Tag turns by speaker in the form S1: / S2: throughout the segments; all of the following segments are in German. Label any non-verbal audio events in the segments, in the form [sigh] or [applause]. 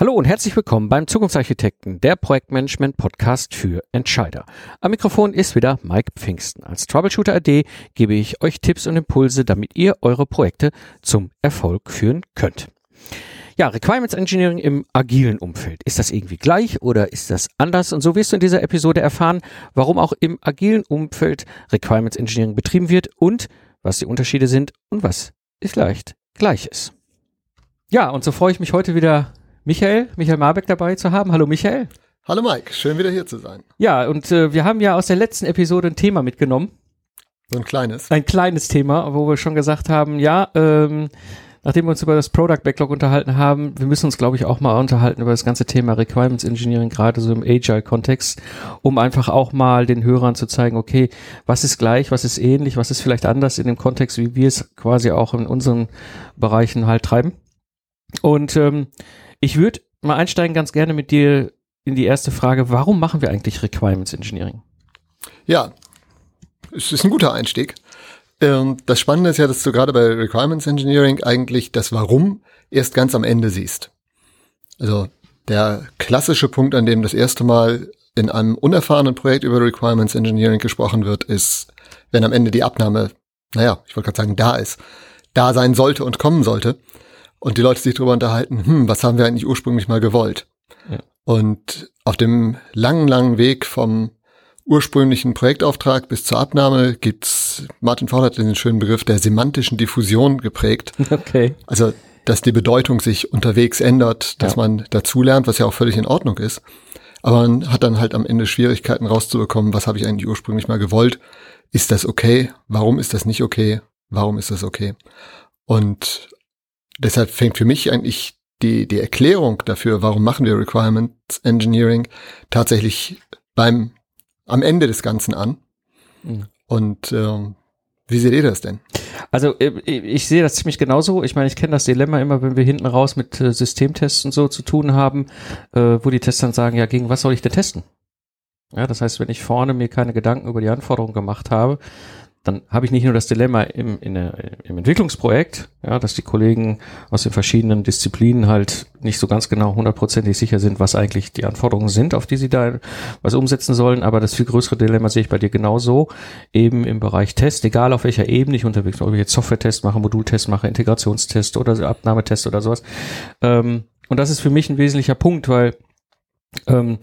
S1: Hallo und herzlich willkommen beim Zukunftsarchitekten, der Projektmanagement-Podcast für Entscheider. Am Mikrofon ist wieder Mike Pfingsten. Als Troubleshooter AD gebe ich euch Tipps und Impulse, damit ihr eure Projekte zum Erfolg führen könnt. Ja, Requirements Engineering im agilen Umfeld. Ist das irgendwie gleich oder ist das anders? Und so wirst du in dieser Episode erfahren, warum auch im agilen Umfeld Requirements Engineering betrieben wird und was die Unterschiede sind und was vielleicht gleich ist. Ja, und so freue ich mich heute wieder Michael, Michael Marbeck dabei zu haben. Hallo Michael.
S2: Hallo Mike, schön wieder hier zu sein.
S1: Ja, und äh, wir haben ja aus der letzten Episode ein Thema mitgenommen.
S2: So ein kleines.
S1: Ein kleines Thema, wo wir schon gesagt haben, ja, ähm, nachdem wir uns über das Product Backlog unterhalten haben, wir müssen uns, glaube ich, auch mal unterhalten über das ganze Thema Requirements Engineering, gerade so im Agile-Kontext, um einfach auch mal den Hörern zu zeigen, okay, was ist gleich, was ist ähnlich, was ist vielleicht anders in dem Kontext, wie wir es quasi auch in unseren Bereichen halt treiben. Und ähm, ich würde mal einsteigen ganz gerne mit dir in die erste Frage. Warum machen wir eigentlich Requirements Engineering?
S2: Ja, es ist ein guter Einstieg. Ähm, das Spannende ist ja, dass du gerade bei Requirements Engineering eigentlich das Warum erst ganz am Ende siehst. Also der klassische Punkt, an dem das erste Mal in einem unerfahrenen Projekt über Requirements Engineering gesprochen wird, ist, wenn am Ende die Abnahme, naja, ich wollte gerade sagen, da ist, da sein sollte und kommen sollte und die Leute sich darüber unterhalten, hm, was haben wir eigentlich ursprünglich mal gewollt? Ja. Und auf dem langen, langen Weg vom ursprünglichen Projektauftrag bis zur Abnahme gibt's, Martin Ford hat den schönen Begriff der semantischen Diffusion geprägt. [laughs]
S1: Okay.
S2: Also, dass die Bedeutung sich unterwegs ändert, dass ja. man dazulernt, was ja auch völlig in Ordnung ist. Aber man hat dann halt am Ende Schwierigkeiten rauszubekommen, was habe ich eigentlich ursprünglich mal gewollt? Ist das okay? Warum ist das nicht okay? Warum ist das okay? Und deshalb fängt für mich eigentlich die, die Erklärung dafür, warum machen wir Requirements Engineering, tatsächlich beim, am Ende des Ganzen an. Mhm. Und ähm, wie seht ihr das denn?
S1: Also äh, ich sehe das ziemlich genauso. Ich meine, ich kenne das Dilemma immer, wenn wir hinten raus mit äh, Systemtests und so zu tun haben, äh, wo die Tests dann sagen, ja, gegen was soll ich denn testen? Ja, das heißt, wenn ich vorne mir keine Gedanken über die Anforderungen gemacht habe, dann habe ich nicht nur das Dilemma im, in im Entwicklungsprojekt, ja, dass die Kollegen aus den verschiedenen Disziplinen halt nicht so ganz genau hundertprozentig sicher sind, was eigentlich die Anforderungen sind, auf die sie da was umsetzen sollen. Aber das viel größere Dilemma sehe ich bei dir genauso, eben im Bereich Test, egal auf welcher Ebene ich unterwegs bin, ob ich jetzt Software-Test mache, Modultest mache, Integrationstest oder Abnahmetest oder sowas. Ähm, und das ist für mich ein wesentlicher Punkt, weil ähm,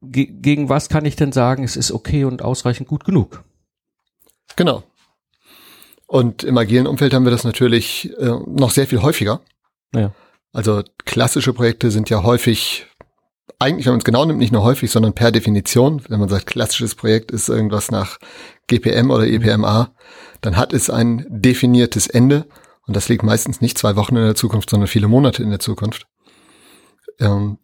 S1: ge gegen was kann ich denn sagen, es ist okay und ausreichend gut genug?
S2: Genau. Und im agilen Umfeld haben wir das natürlich äh, noch sehr viel häufiger.
S1: Ja.
S2: Also klassische Projekte sind ja häufig, eigentlich, wenn man es genau nimmt, nicht nur häufig, sondern per Definition. Wenn man sagt, klassisches Projekt ist irgendwas nach GPM oder EPMA, dann hat es ein definiertes Ende. Und das liegt meistens nicht zwei Wochen in der Zukunft, sondern viele Monate in der Zukunft. Ähm,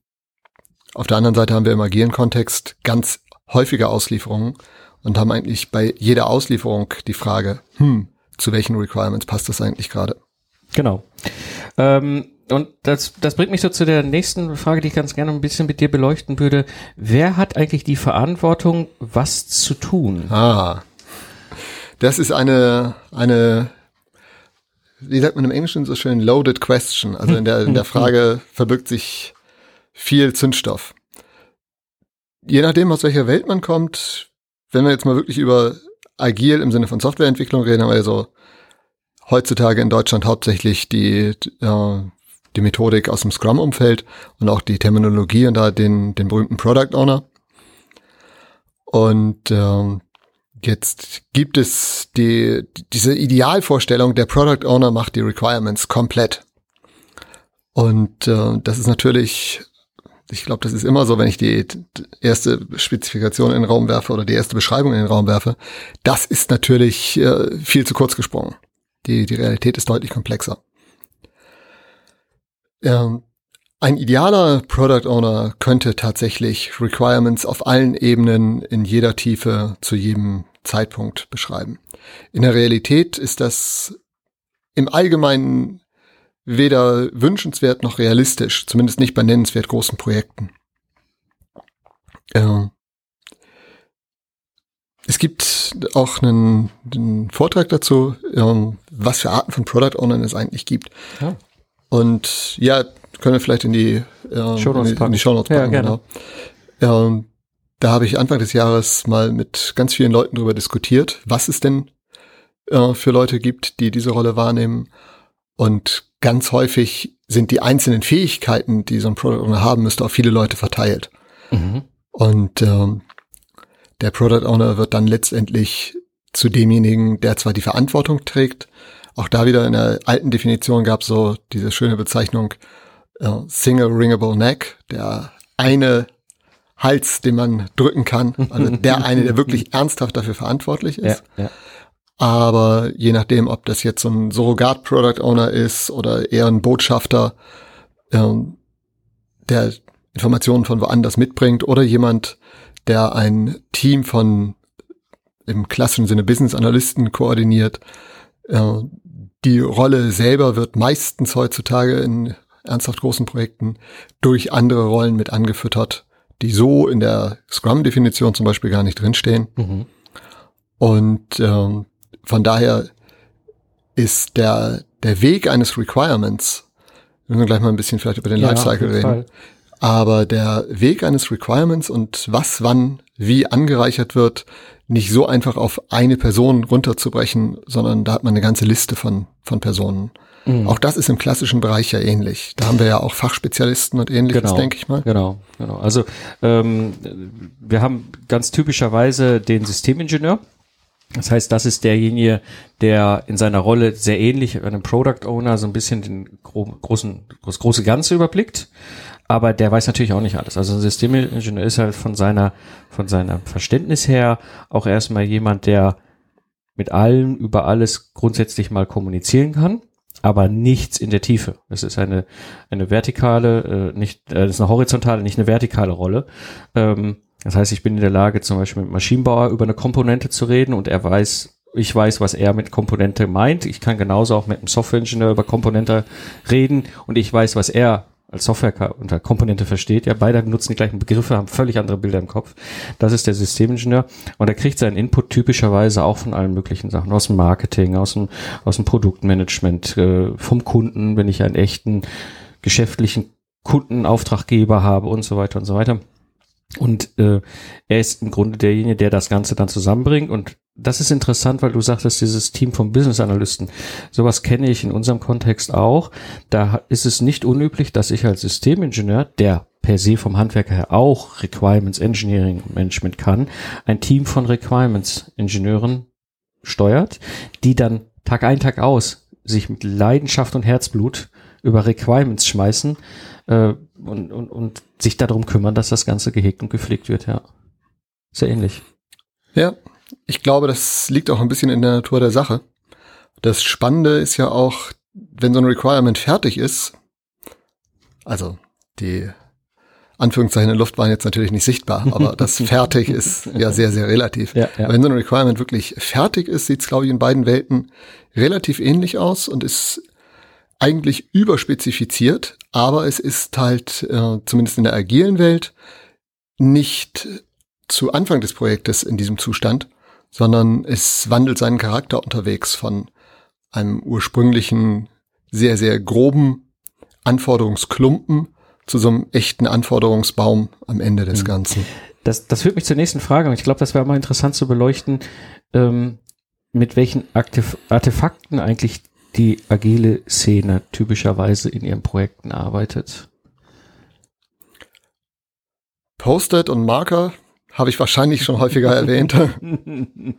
S2: auf der anderen Seite haben wir im agilen Kontext ganz häufige Auslieferungen und haben eigentlich bei jeder Auslieferung die Frage, hm, zu welchen Requirements passt das eigentlich gerade?
S1: Genau. Ähm, und das, das bringt mich so zu der nächsten Frage, die ich ganz gerne ein bisschen mit dir beleuchten würde. Wer hat eigentlich die Verantwortung, was zu tun?
S2: Ah, das ist eine, eine, wie sagt man im Englischen so schön, loaded question. Also in der, in der [laughs] Frage verbirgt sich viel Zündstoff. Je nachdem, aus welcher Welt man kommt, wenn wir jetzt mal wirklich über agil im Sinne von Softwareentwicklung reden, haben wir so heutzutage in Deutschland hauptsächlich die, äh, die Methodik aus dem Scrum-Umfeld und auch die Terminologie und da den, den berühmten Product Owner. Und ähm, jetzt gibt es die, diese Idealvorstellung, der Product Owner macht die Requirements komplett. Und äh, das ist natürlich ich glaube, das ist immer so, wenn ich die erste Spezifikation in den Raum werfe oder die erste Beschreibung in den Raum werfe. Das ist natürlich äh, viel zu kurz gesprungen. Die, die Realität ist deutlich komplexer. Ähm, ein idealer Product Owner könnte tatsächlich Requirements auf allen Ebenen in jeder Tiefe zu jedem Zeitpunkt beschreiben. In der Realität ist das im Allgemeinen weder wünschenswert noch realistisch, zumindest nicht bei nennenswert großen Projekten. Ähm, es gibt auch einen, einen Vortrag dazu, ähm, was für Arten von Product Ownern es eigentlich gibt. Ja. Und ja, können wir vielleicht in die, äh,
S1: Shownotes
S2: in, die- in
S1: packen.
S2: die Shownotes
S1: Ja,
S2: packen.
S1: gerne.
S2: Genau. Ähm, da habe ich Anfang des Jahres mal mit ganz vielen Leuten darüber diskutiert, was es denn äh, für Leute gibt, die diese Rolle wahrnehmen. Und ganz häufig sind die einzelnen Fähigkeiten, die so ein Product Owner haben müsste, auf viele Leute verteilt.
S1: Mhm.
S2: Und ähm, der Product Owner wird dann letztendlich zu demjenigen, der zwar die Verantwortung trägt, auch da wieder in der alten Definition gab es so diese schöne Bezeichnung äh, Single Ringable Neck, der eine Hals, den man drücken kann, also der eine, der wirklich [laughs] ernsthaft dafür verantwortlich
S1: Ja,
S2: ist.
S1: ja.
S2: Aber je nachdem, ob das jetzt so ein Surrogat-Product Owner ist oder eher ein Botschafter, ähm, der Informationen von woanders mitbringt oder jemand, der ein Team von im klassischen Sinne Business Analysten koordiniert. Äh, die Rolle selber wird meistens heutzutage in ernsthaft großen Projekten durch andere Rollen mit angefüttert, die so in der Scrum-Definition zum Beispiel gar nicht drinstehen.
S1: Mhm.
S2: Und ähm, von daher ist der, der Weg eines Requirements, wir müssen gleich mal ein bisschen vielleicht über den
S1: Ja,
S2: Lifecycle reden,
S1: Fall.
S2: aber der Weg eines Requirements und was wann wie angereichert wird, nicht so einfach auf eine Person runterzubrechen, sondern da hat man eine ganze Liste von, von Personen.
S1: Mhm.
S2: Auch das ist im klassischen Bereich ja ähnlich. Da haben wir ja auch Fachspezialisten und ähnliches,
S1: Genau.
S2: denke ich mal.
S1: Genau, genau. Also ähm, wir haben ganz typischerweise den Systemingenieur. Das heißt, das ist derjenige, der in seiner Rolle sehr ähnlich einem Product Owner so ein bisschen den gro großen, das große Ganze überblickt. Aber der weiß natürlich auch nicht alles. Also ein Systemingenieur ist halt von seiner, von seinem Verständnis her auch erstmal jemand, der mit allen über alles grundsätzlich mal kommunizieren kann, aber nichts in der Tiefe. Es ist eine, eine vertikale, äh, nicht, äh, das ist eine horizontale, nicht eine vertikale Rolle. Ähm, das heißt, ich bin in der Lage, zum Beispiel mit Maschinenbauer über eine Komponente zu reden und er weiß, ich weiß, was er mit Komponente meint. Ich kann genauso auch mit einem Softwareingenieur über Komponente reden und ich weiß, was er als Software unter Komponente versteht. Ja, beide nutzen die gleichen Begriffe, haben völlig andere Bilder im Kopf. Das ist der Systemingenieur und er kriegt seinen Input typischerweise auch von allen möglichen Sachen, aus dem Marketing, aus dem, aus dem Produktmanagement, äh, vom Kunden, wenn ich einen echten geschäftlichen Kundenauftraggeber habe und so weiter und so weiter. Und äh, er ist im Grunde derjenige, der das Ganze dann zusammenbringt. Und das ist interessant, weil du sagtest, dieses Team von Business Analysten, sowas kenne ich in unserem Kontext auch. Da ist es nicht unüblich, dass ich als Systemingenieur, der per se vom Handwerker her auch Requirements Engineering Management kann, ein Team von Requirements Ingenieuren steuert, die dann Tag ein, Tag aus sich mit Leidenschaft und Herzblut über Requirements schmeißen äh, und, und, und sich darum kümmern, dass das Ganze gehegt und gepflegt wird, ja. Sehr ähnlich.
S2: Ja, ich glaube, das liegt auch ein bisschen in der Natur der Sache. Das Spannende ist ja auch, wenn so ein Requirement fertig ist, also die Anführungszeichen in der Luft waren jetzt natürlich nicht sichtbar, aber [laughs] das fertig ist ja sehr, sehr relativ.
S1: Ja, ja.
S2: Wenn so ein Requirement wirklich fertig ist, sieht es, glaube ich, in beiden Welten relativ ähnlich aus und ist eigentlich überspezifiziert, aber es ist halt, äh, zumindest in der agilen Welt, nicht zu Anfang des Projektes in diesem Zustand, sondern es wandelt seinen Charakter unterwegs von einem ursprünglichen, sehr, sehr groben Anforderungsklumpen zu so einem echten Anforderungsbaum am Ende des Ganzen.
S1: Das, das führt mich zur nächsten Frage und ich glaube, das wäre mal interessant zu beleuchten, ähm, mit welchen Aktif Artefakten eigentlich die agile Szene typischerweise in ihren Projekten arbeitet.
S2: Post-it und Marker habe ich wahrscheinlich schon häufiger erwähnt. [laughs]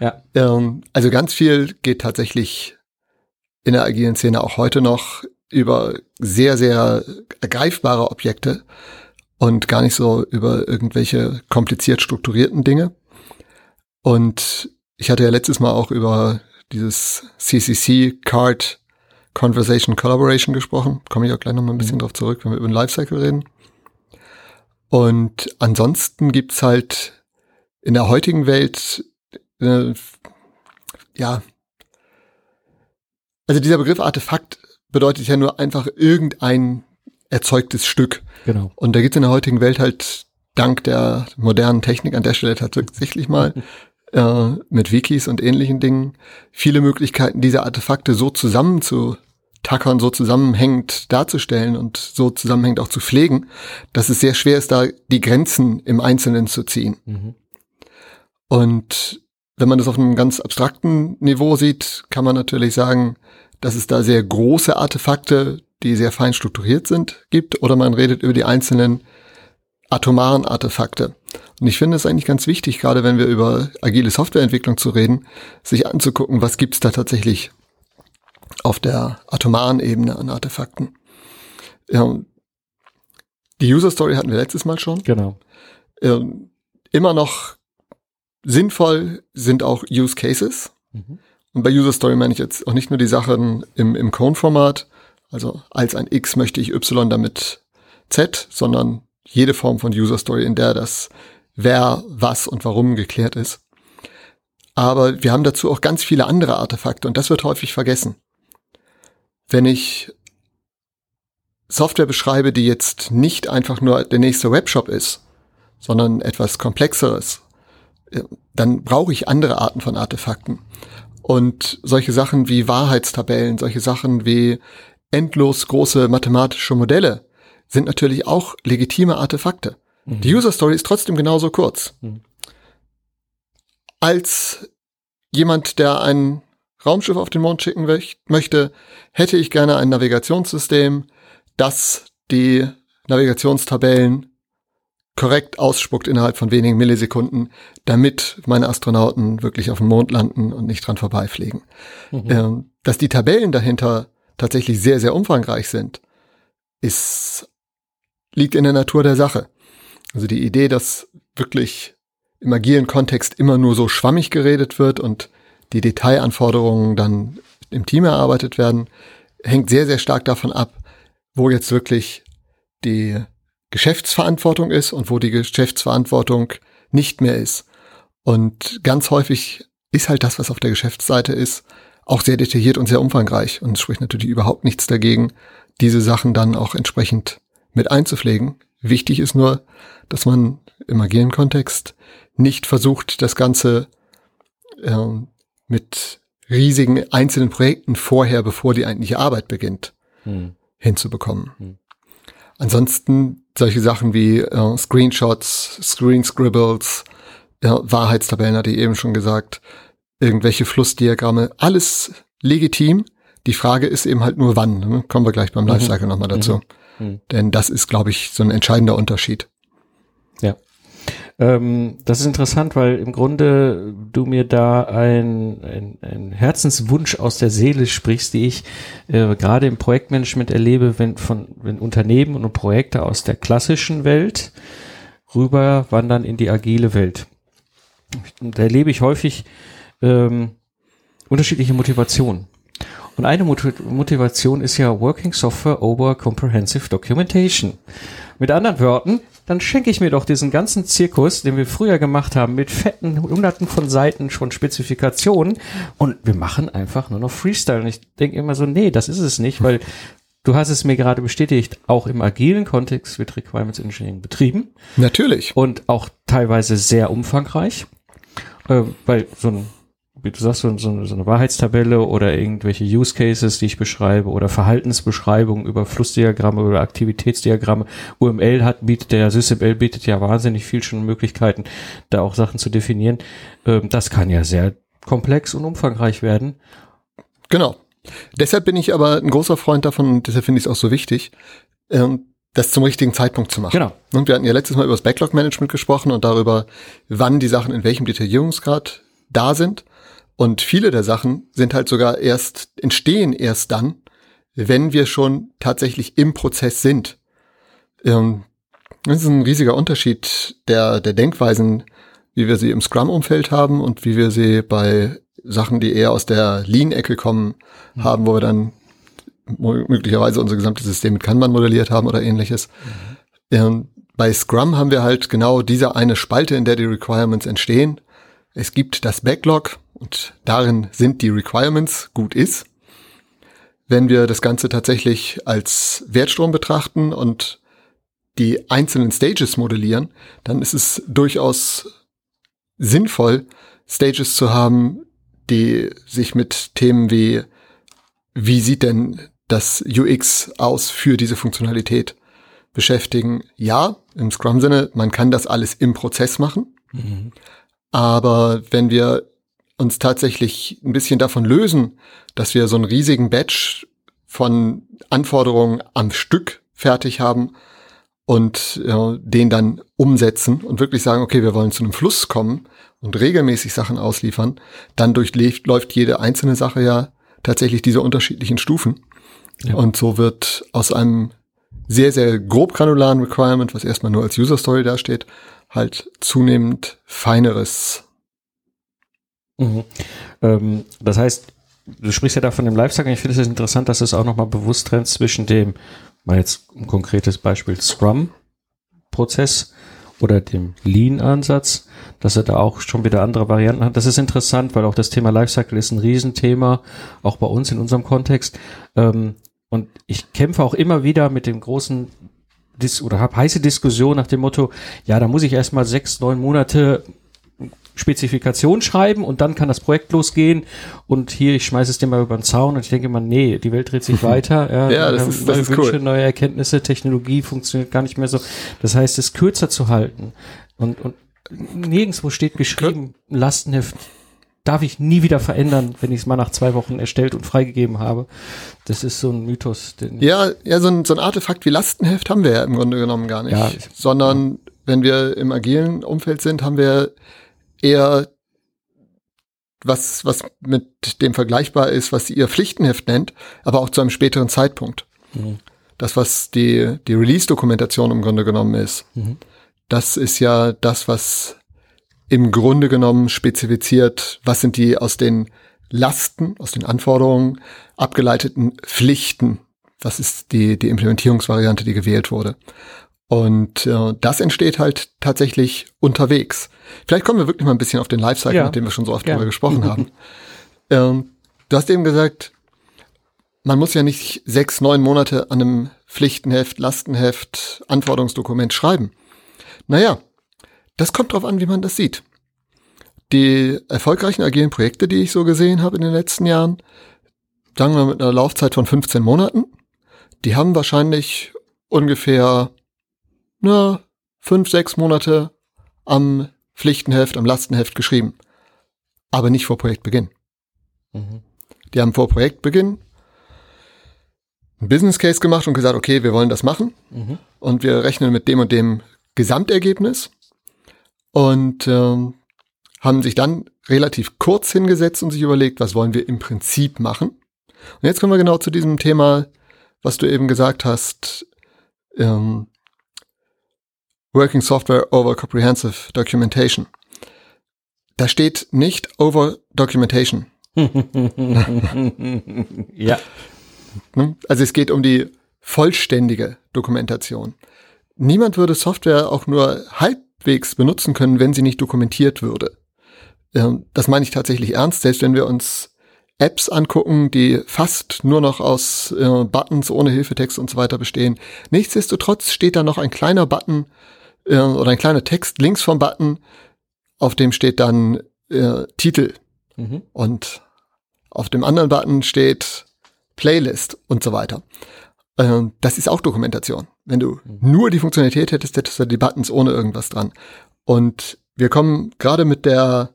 S1: Ja.
S2: Ähm, also ganz viel geht tatsächlich in der agilen Szene auch heute noch über sehr, sehr greifbare Objekte und gar nicht so über irgendwelche kompliziert strukturierten Dinge. Und ich hatte ja letztes Mal auch über dieses CCC Card Conversation Collaboration gesprochen. Komme ich auch gleich noch mal ein bisschen drauf zurück, wenn wir über den Lifecycle reden. Und ansonsten gibt's halt in der heutigen Welt äh, ja, also dieser Begriff Artefakt bedeutet ja nur einfach irgendein erzeugtes Stück.
S1: Genau.
S2: Und da gibt es in der heutigen Welt halt dank der modernen Technik an der Stelle tatsächlich mal [laughs] äh, mit Wikis und ähnlichen Dingen viele Möglichkeiten, diese Artefakte so zusammen zu, Tackern so zusammenhängend darzustellen und so zusammenhängend auch zu pflegen, dass es sehr schwer ist, da die Grenzen im Einzelnen zu ziehen. Mhm. Und wenn man das auf einem ganz abstrakten Niveau sieht, kann man natürlich sagen, dass es da sehr große Artefakte, die sehr fein strukturiert sind, gibt, oder man redet über die einzelnen atomaren Artefakte. Und ich finde es eigentlich ganz wichtig, gerade wenn wir über agile Softwareentwicklung zu reden, sich anzugucken, was gibt es da tatsächlich auf der atomaren Ebene an Artefakten. Ja, die User Story hatten wir letztes Mal schon.
S1: Genau.
S2: Ähm, immer noch sinnvoll sind auch Use Cases. Mhm. Und bei User Story meine ich jetzt auch nicht nur die Sachen im, im Cone-Format, also als ein X möchte ich Y damit Z, sondern jede Form von User Story, in der das wer, was und warum geklärt ist. Aber wir haben dazu auch ganz viele andere Artefakte und das wird häufig vergessen. Wenn ich Software beschreibe, die jetzt nicht einfach nur der nächste Webshop ist, sondern etwas komplexeres, äh, dann brauche ich andere Arten von Artefakten. Und solche Sachen wie Wahrheitstabellen, solche Sachen wie endlos große mathematische Modelle sind natürlich auch legitime Artefakte. Mhm. Die User Story ist trotzdem genauso kurz. Mhm. Als jemand, der ein Raumschiff auf den Mond schicken möchte, hätte ich gerne ein Navigationssystem, das die Navigationstabellen korrekt ausspuckt innerhalb von wenigen Millisekunden, damit meine Astronauten wirklich auf dem Mond landen und nicht dran vorbeifliegen. Mhm. Ähm, dass die Tabellen dahinter tatsächlich sehr, sehr umfangreich sind, ist, liegt in der Natur der Sache. Also die Idee, dass wirklich im agilen Kontext immer nur so schwammig geredet wird und die Detailanforderungen dann im Team erarbeitet werden, hängt sehr, sehr stark davon ab, wo jetzt wirklich die Geschäftsverantwortung ist und wo die Geschäftsverantwortung nicht mehr ist. Und ganz häufig ist halt das, was auf der Geschäftsseite ist, auch sehr detailliert und sehr umfangreich. Und es spricht natürlich überhaupt nichts dagegen, diese Sachen dann auch entsprechend mit einzupflegen. Wichtig ist nur, dass man im agilen Kontext nicht versucht, das Ganze ähm, mit riesigen einzelnen Projekten vorher, bevor die eigentliche Arbeit beginnt, hm. hinzubekommen. Hm. Ansonsten solche Sachen wie äh, Screenshots, Screen Scribbles, ja, Wahrheitstabellen hatte ich eben schon gesagt, irgendwelche Flussdiagramme, alles legitim. Die Frage ist eben halt nur wann. Ne? Kommen wir gleich beim mhm. Lifecycle mhm. nochmal dazu. Mhm. Mhm. Denn das ist, glaube ich, so ein entscheidender Unterschied.
S1: Ja. Ähm, das ist interessant, weil im Grunde du mir da ein, ein, ein Herzenswunsch aus der Seele sprichst, die ich äh, gerade im Projektmanagement erlebe, wenn von wenn Unternehmen und Projekte aus der klassischen Welt rüber wandern in die agile Welt. Da erlebe ich häufig ähm, unterschiedliche Motivationen. Und eine Motivation ist ja Working Software over Comprehensive Documentation. Mit anderen Worten, dann schenke ich mir doch diesen ganzen Zirkus, den wir früher gemacht haben, mit fetten hunderten von Seiten schon Spezifikationen und wir machen einfach nur noch Freestyle. Und ich denke immer so, nee, das ist es nicht, weil du hast es mir gerade bestätigt, auch im agilen Kontext wird Requirements Engineering betrieben.
S2: Natürlich.
S1: Und auch teilweise sehr umfangreich, äh, weil so ein wie du sagst, so, so, so eine Wahrheitstabelle oder irgendwelche Use Cases, die ich beschreibe oder Verhaltensbeschreibungen über Flussdiagramme oder Aktivitätsdiagramme. UML hat, bietet der SysML bietet ja wahnsinnig viel schon Möglichkeiten, da auch Sachen zu definieren. Ähm, das kann ja sehr komplex und umfangreich werden.
S2: Genau. Deshalb bin ich aber ein großer Freund davon und deshalb finde ich es auch so wichtig, ähm, das zum richtigen Zeitpunkt zu machen.
S1: Genau.
S2: Und wir hatten ja letztes Mal über das Backlog-Management gesprochen und darüber, wann die Sachen in welchem Detaillierungsgrad da sind. Und viele der Sachen sind halt sogar erst, entstehen erst dann, wenn wir schon tatsächlich im Prozess sind. Ähm, das ist ein riesiger Unterschied der, der Denkweisen, wie wir sie im Scrum-Umfeld haben und wie wir sie bei Sachen, die eher aus der Lean-Ecke kommen, mhm. haben, wo wir dann möglicherweise unser gesamtes System mit Kanban modelliert haben oder ähnliches. Mhm. Ähm, bei Scrum haben wir halt genau diese eine Spalte, in der die Requirements entstehen. Es gibt das Backlog, und darin sind die Requirements gut ist. Wenn wir das Ganze tatsächlich als Wertstrom betrachten und die einzelnen Stages modellieren, dann ist es durchaus sinnvoll, Stages zu haben, die sich mit Themen wie, wie sieht denn das UX aus für diese Funktionalität beschäftigen. Ja, im Scrum-Sinne, man kann das alles im Prozess machen. Mhm. Aber wenn wir uns tatsächlich ein bisschen davon lösen, dass wir so einen riesigen Batch von Anforderungen am Stück fertig haben und ja, den dann umsetzen und wirklich sagen, okay, wir wollen zu einem Fluss kommen und regelmäßig Sachen ausliefern, dann durchläuft jede einzelne Sache ja tatsächlich diese unterschiedlichen Stufen. Ja. Und so wird aus einem sehr, sehr grob granularen Requirement, was erstmal nur als User Story dasteht, halt zunehmend feineres.
S1: Mhm. Ähm, das heißt, du sprichst ja da von dem Lifecycle. Ich finde es interessant, dass es auch nochmal bewusst trennt zwischen dem, mal jetzt ein konkretes Beispiel Scrum-Prozess oder dem Lean-Ansatz, dass er da auch schon wieder andere Varianten hat. Das ist interessant, weil auch das Thema Lifecycle ist ein Riesenthema, auch bei uns in unserem Kontext. Ähm, und ich kämpfe auch immer wieder mit dem großen Dis oder habe heiße Diskussion nach dem Motto, ja, da muss ich erstmal sechs, neun Monate Spezifikation schreiben und dann kann das Projekt losgehen und hier, ich schmeiße es dir mal über den Zaun und ich denke mal, nee, die Welt dreht sich [laughs] weiter.
S2: Ja, ja das ist, das
S1: neue
S2: ist
S1: Wünsche,
S2: cool.
S1: neue Erkenntnisse, Technologie funktioniert gar nicht mehr so. Das heißt, es kürzer zu halten und, und nirgendwo steht geschrieben, Lastenheft darf ich nie wieder verändern, wenn ich es mal nach zwei Wochen erstellt und freigegeben habe. Das ist so ein Mythos.
S2: ja, ja, so ein, so ein Artefakt wie Lastenheft haben wir ja im Grunde genommen gar nicht. Ja, sondern wenn wir im agilen Umfeld sind, haben wir eher was, was mit dem vergleichbar ist, was ihr Pflichtenheft nennt, aber auch zu einem späteren Zeitpunkt. Mhm. Das, was die, die Release-Dokumentation im Grunde genommen ist, mhm. das ist ja das, was im Grunde genommen spezifiziert, was sind die aus den Lasten, aus den Anforderungen abgeleiteten Pflichten. Was ist die, die Implementierungsvariante, die gewählt wurde? Und äh, das entsteht halt tatsächlich unterwegs. Vielleicht kommen wir wirklich mal ein bisschen auf den Lifecycle, ja. mit dem wir schon so oft ja. drüber gesprochen haben. [laughs] Ähm, du hast eben gesagt, man muss ja nicht sechs, neun Monate an einem Pflichtenheft, Lastenheft, Anforderungsdokument schreiben. Naja, das kommt drauf an, wie man das sieht. Die erfolgreichen agilen Projekte, die ich so gesehen habe in den letzten Jahren, sagen wir mit einer Laufzeit von 15 Monaten, die haben wahrscheinlich ungefähr na, fünf, sechs Monate am Pflichtenheft, am Lastenheft geschrieben. Aber nicht vor Projektbeginn. Mhm. Die haben vor Projektbeginn ein Business Case gemacht und gesagt, okay, wir wollen das machen. Mhm. Und wir rechnen mit dem und dem Gesamtergebnis und ähm, haben sich dann relativ kurz hingesetzt und sich überlegt, was wollen wir im Prinzip machen. Und jetzt kommen wir genau zu diesem Thema, was du eben gesagt hast, ähm, Working Software over Comprehensive Documentation. Da steht nicht over Documentation. [laughs]
S1: ja.
S2: Ne? Also es geht um die vollständige Dokumentation. Niemand würde Software auch nur halb halbwegs benutzen können, wenn sie nicht dokumentiert würde. Ähm, das meine ich tatsächlich ernst, selbst wenn wir uns Apps angucken, die fast nur noch aus äh, Buttons ohne Hilfetext und so weiter bestehen. Nichtsdestotrotz steht da noch ein kleiner Button äh, oder ein kleiner Text links vom Button, auf dem steht dann äh, Titel. Mhm. Und auf dem anderen Button steht Playlist und so weiter. Ähm, das ist auch Dokumentation. Wenn du mhm. nur die Funktionalität hättest, hättest du die Buttons ohne irgendwas dran. Und wir kommen gerade mit der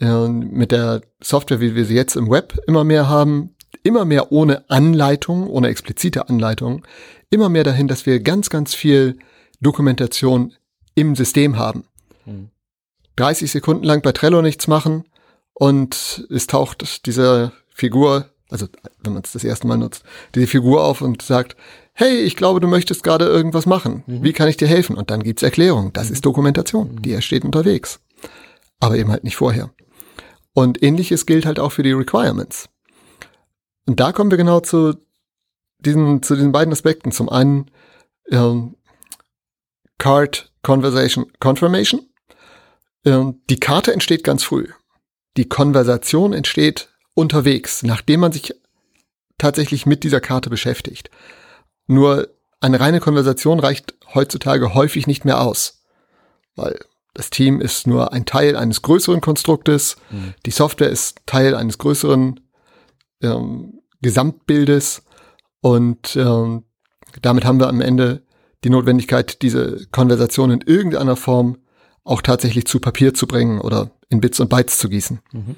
S2: äh, mit der Software, wie wir sie jetzt im Web immer mehr haben, immer mehr ohne Anleitung, ohne explizite Anleitung, immer mehr dahin, dass wir ganz, ganz viel Dokumentation im System haben. Mhm. 30 Sekunden lang bei Trello nichts machen und es taucht diese Figur, also wenn man es das erste Mal nutzt, diese Figur auf und sagt, hey, ich glaube, du möchtest gerade irgendwas machen. Mhm. Wie kann ich dir helfen? Und dann gibt's Erklärung. Das mhm. ist Dokumentation, die entsteht unterwegs. Aber eben halt nicht vorher. Und ähnliches gilt halt auch für die Requirements. Und da kommen wir genau zu diesen, zu diesen beiden Aspekten. Zum einen ähm, Card Conversation Confirmation. Ähm, die Karte entsteht ganz früh. Die Konversation entsteht unterwegs, nachdem man sich tatsächlich mit dieser Karte beschäftigt. Nur eine reine Konversation reicht heutzutage häufig nicht mehr aus, weil das Team ist nur ein Teil eines größeren Konstruktes, mhm. die Software ist Teil eines größeren ähm, Gesamtbildes Und ähm, damit haben wir am Ende die Notwendigkeit, diese Konversation in irgendeiner Form auch tatsächlich zu Papier zu bringen oder in Bits und Bytes zu gießen. Mhm.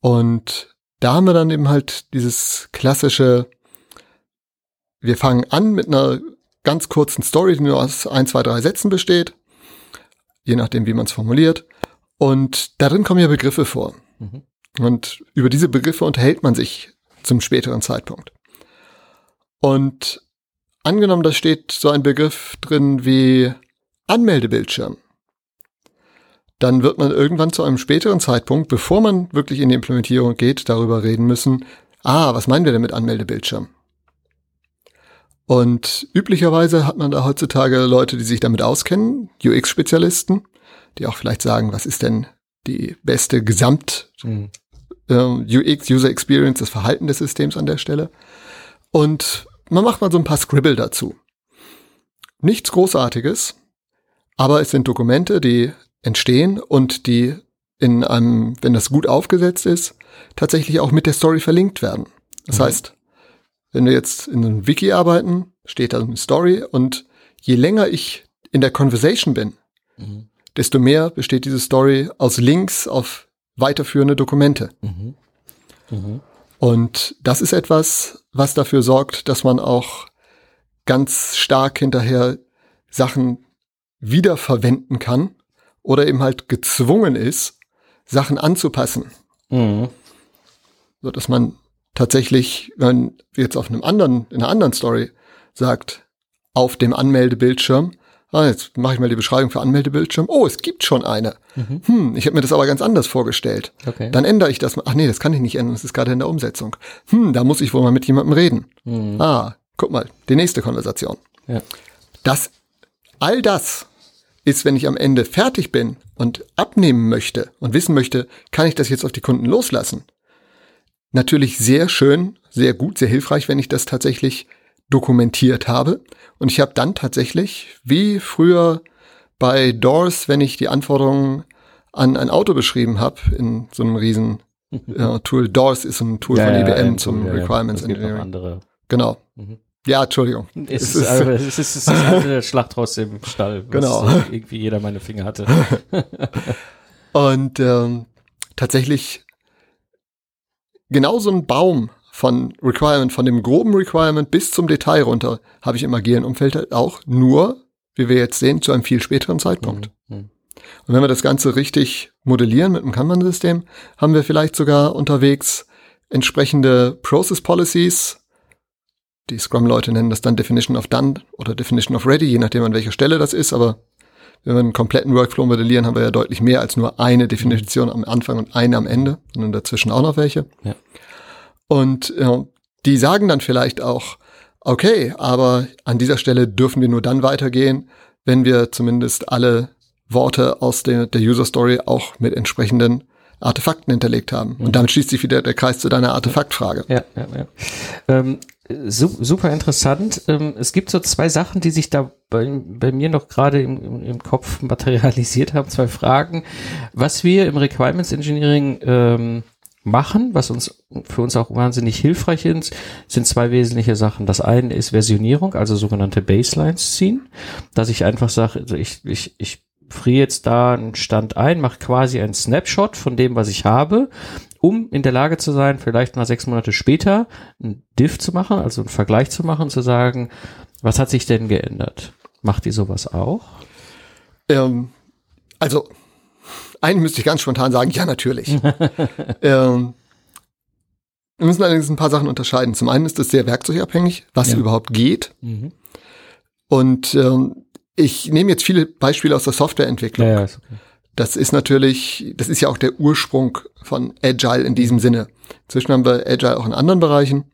S2: Und da haben wir dann eben halt dieses klassische, wir fangen an mit einer ganz kurzen Story, die nur aus ein, zwei, drei Sätzen besteht, je nachdem, wie man es formuliert. Und darin kommen ja Begriffe vor. Mhm. Und über diese Begriffe unterhält man sich zum späteren Zeitpunkt. Und angenommen, da steht so ein Begriff drin wie Anmeldebildschirm. Dann wird man irgendwann zu einem späteren Zeitpunkt, bevor man wirklich in die Implementierung geht, darüber reden müssen, ah, was meinen wir denn mit Anmeldebildschirm? Und üblicherweise hat man da heutzutage Leute, die sich damit auskennen, UX-Spezialisten, die auch vielleicht sagen, was ist denn die beste Gesamt mhm. äh, UX, User Experience, das Verhalten des Systems an der Stelle. Und man macht mal so ein paar Scribble dazu. Nichts Großartiges, aber es sind Dokumente, die entstehen und die in einem, wenn das gut aufgesetzt ist, tatsächlich auch mit der Story verlinkt werden. Das mhm. heißt, wenn wir jetzt in einem Wiki arbeiten, steht da eine Story und je länger ich in der Conversation bin, mhm. desto mehr besteht diese Story aus Links auf weiterführende Dokumente. Mhm. mhm. Und das ist etwas, was dafür sorgt, dass man auch ganz stark hinterher Sachen wiederverwenden kann oder eben halt gezwungen ist, Sachen anzupassen. Mhm. So dass man tatsächlich, wenn man jetzt auf einem anderen, in einer anderen Story sagt, auf dem Anmeldebildschirm, ah, jetzt mache ich mal die Beschreibung für Anmeldebildschirm. Oh, es gibt schon eine. Mhm. Hm, ich habe mir das aber ganz anders vorgestellt. Okay. Dann ändere ich das mal. Ach nee, das kann ich nicht ändern, das ist gerade in der Umsetzung. Hm, da muss ich wohl mal mit jemandem reden. Mhm. Ah, guck mal, die nächste Konversation. Ja. Das, all das ist, wenn ich am Ende fertig bin und abnehmen möchte und wissen möchte, kann ich das jetzt auf die Kunden loslassen? Natürlich sehr schön, sehr gut, sehr hilfreich, wenn ich das tatsächlich dokumentiert habe. Und ich habe dann tatsächlich, wie früher bei Doors, wenn ich die Anforderungen an ein Auto beschrieben habe, in so einem riesen [laughs] äh, Tool. Doors ist ein Tool ja, von IBM ja, zum ja, Requirements Engineering. Genau. Mhm. Ja, Entschuldigung. [laughs]
S1: Es, es ist, also, [laughs] es ist, es ist das Schlachtross im Stall,
S2: genau.
S1: irgendwie jeder meine Finger hatte.
S2: Und ähm, tatsächlich genau so ein Baum von Requirement, von dem groben Requirement bis zum Detail runter, habe ich im agilen Umfeld auch nur, wie wir jetzt sehen, zu einem viel späteren Zeitpunkt. Mhm. mhm. Und wenn wir das Ganze richtig modellieren mit einem Kanban-System, haben wir vielleicht sogar unterwegs entsprechende Process Policies, die Scrum-Leute nennen das dann Definition of Done oder Definition of Ready, je nachdem an welcher Stelle das ist, aber wenn wir einen kompletten Workflow modellieren, haben wir ja deutlich mehr als nur eine Definition am Anfang und eine am Ende, sondern dazwischen auch noch welche. Ja. Und ja, die sagen dann vielleicht auch, okay, aber an dieser Stelle dürfen wir nur dann weitergehen, wenn wir zumindest alle Worte aus der, der User Story auch mit entsprechenden Artefakten hinterlegt haben. Und mhm. damit schließt sich wieder der Kreis zu deiner Artefaktfrage.
S1: Ja, ja, ja. Ähm, super interessant. Ähm, es gibt so zwei Sachen, die sich da bei, bei mir noch gerade im, im, im, Kopf [laughs] materialisiert haben. Zwei Fragen. Was wir im Requirements Engineering ähm, machen, was uns für uns auch wahnsinnig hilfreich ist, sind zwei wesentliche Sachen. Das eine ist Versionierung, also sogenannte Baselines ziehen, dass ich einfach sage, also ich, ich, ich friere jetzt da einen Stand ein, mache quasi einen Snapshot von dem, was ich habe, um in der Lage zu sein, vielleicht mal sechs Monate später ein Diff zu machen, also einen Vergleich zu machen, zu sagen, was hat sich denn geändert? Macht ihr sowas auch?
S2: Ähm, also, einen müsste ich ganz spontan sagen, ja, natürlich. [laughs] ähm, wir müssen allerdings ein paar Sachen unterscheiden. Zum einen ist es sehr werkzeugabhängig, was ja. überhaupt geht. Mhm. Und ähm, ich nehme jetzt viele Beispiele aus der Softwareentwicklung. Ja, ja, ist okay. Das ist natürlich, das ist ja auch der Ursprung von Agile in diesem Sinne. Inzwischen haben wir Agile auch in anderen Bereichen.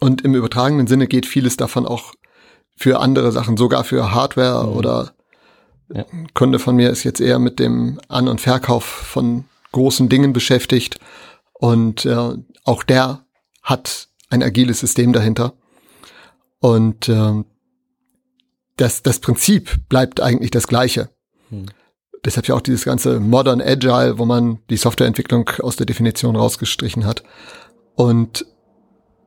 S2: Und im übertragenen Sinne geht vieles davon auch für andere Sachen, sogar für Hardware mhm. oder ja. ein Kunde von mir ist jetzt eher mit dem An- und Verkauf von großen Dingen beschäftigt. Und äh, auch der hat ein agiles System dahinter. Und äh, das, das Prinzip bleibt eigentlich das gleiche. Hm. Deshalb ja auch dieses ganze Modern Agile, wo man die Softwareentwicklung aus der Definition rausgestrichen hat. Und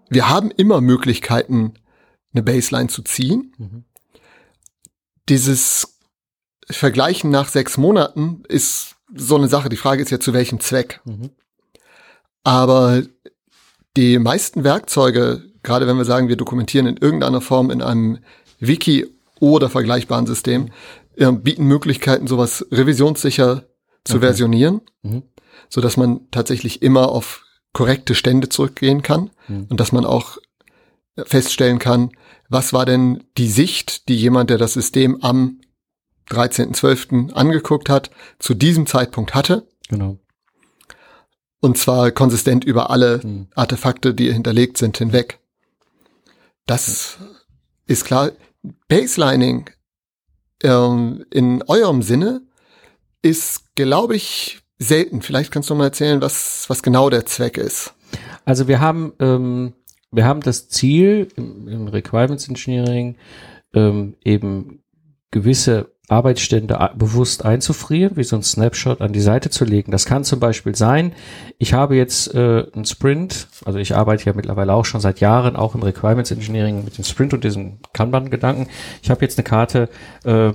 S2: wir haben immer Möglichkeiten, eine Baseline zu ziehen. Mhm. Dieses Vergleichen nach sechs Monaten ist so eine Sache. Die Frage ist ja, zu welchem Zweck. Mhm. Aber die meisten Werkzeuge, gerade wenn wir sagen, wir dokumentieren in irgendeiner Form in einem Wiki oder vergleichbaren System, äh, bieten Möglichkeiten, sowas revisionssicher zu okay. versionieren, mhm. so dass man tatsächlich immer auf korrekte Stände zurückgehen kann mhm. und dass man auch feststellen kann, was war denn die Sicht, die jemand, der das System am 13.12. angeguckt hat, zu diesem Zeitpunkt hatte.
S1: Genau.
S2: Und zwar konsistent über alle mhm. Artefakte, die hinterlegt sind, hinweg. Das ja. ist klar. Baselining ähm, in eurem Sinne ist, glaube ich, selten. Vielleicht kannst du mal erzählen, was, was genau der Zweck ist.
S1: Also wir haben, ähm, wir haben das Ziel im, im Requirements Engineering ähm, eben gewisse Arbeitsstände bewusst einzufrieren, wie so ein Snapshot an die Seite zu legen. Das kann zum Beispiel sein, ich habe jetzt äh, einen Sprint, also ich arbeite ja mittlerweile auch schon seit Jahren auch im Requirements Engineering mit dem Sprint und diesem Kanban-Gedanken. Ich habe jetzt eine Karte äh,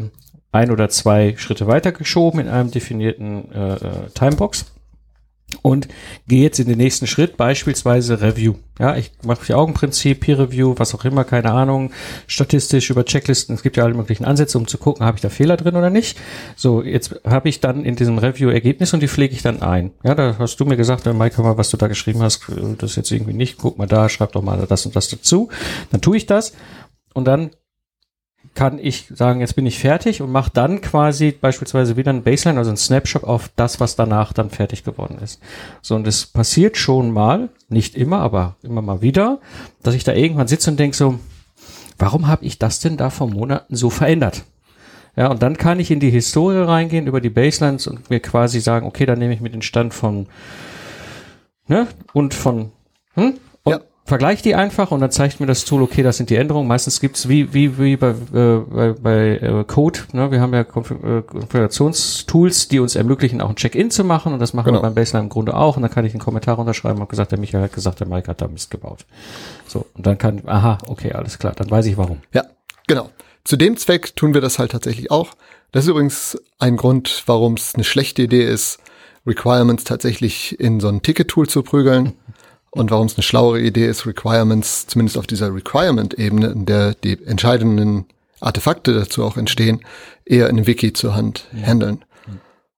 S1: ein oder zwei Schritte weitergeschoben in einem definierten äh, äh Timebox und gehe jetzt in den nächsten Schritt, beispielsweise Review. Ja, ich mache die Augenprinzip, Peer Review, was auch immer, keine Ahnung, statistisch über Checklisten. Es gibt ja alle möglichen Ansätze, um zu gucken, habe ich da Fehler drin oder nicht. So, jetzt habe ich dann in diesem Review Ergebnis und die pflege ich dann ein. Ja, da hast du mir gesagt, Mike, mal, was du da geschrieben hast, das ist jetzt irgendwie nicht, guck mal da, schreib doch mal das und das dazu. Dann tue ich das und dann kann ich sagen, jetzt bin ich fertig und mache dann quasi beispielsweise wieder ein Baseline, also ein Snapshot auf das, was danach dann fertig geworden ist. So, und es passiert schon mal, nicht immer, aber immer mal wieder, dass ich da irgendwann sitze und denke so, warum habe ich das denn da vor Monaten so verändert? Ja, und dann kann ich in die Historie reingehen über die Baselines und mir quasi sagen, okay, dann nehme ich mir den Stand von, ne, und von, hm, vergleicht die einfach und dann zeigt mir das Tool, okay, das sind die Änderungen. Meistens gibt's wie, wie, wie bei, äh, bei, bei äh, Code, ne? wir haben ja äh, Konfigurationstools, die uns ermöglichen, auch ein Check-in zu machen und das machen genau. wir beim Baseline im Grunde auch und dann kann ich einen Kommentar unterschreiben und gesagt, der Michael hat gesagt, der Mike hat da Mist gebaut. So, und dann kann, aha, okay, alles klar, dann weiß ich warum.
S2: Ja, genau. Zu dem Zweck tun wir das halt tatsächlich auch. Das ist übrigens ein Grund, warum es eine schlechte Idee ist, Requirements tatsächlich in so ein Ticket-Tool zu prügeln [laughs] und warum es eine schlauere Idee ist, Requirements, zumindest auf dieser Requirement-Ebene, in der die entscheidenden Artefakte dazu auch entstehen, eher in einem Wiki zur Hand ja. handeln.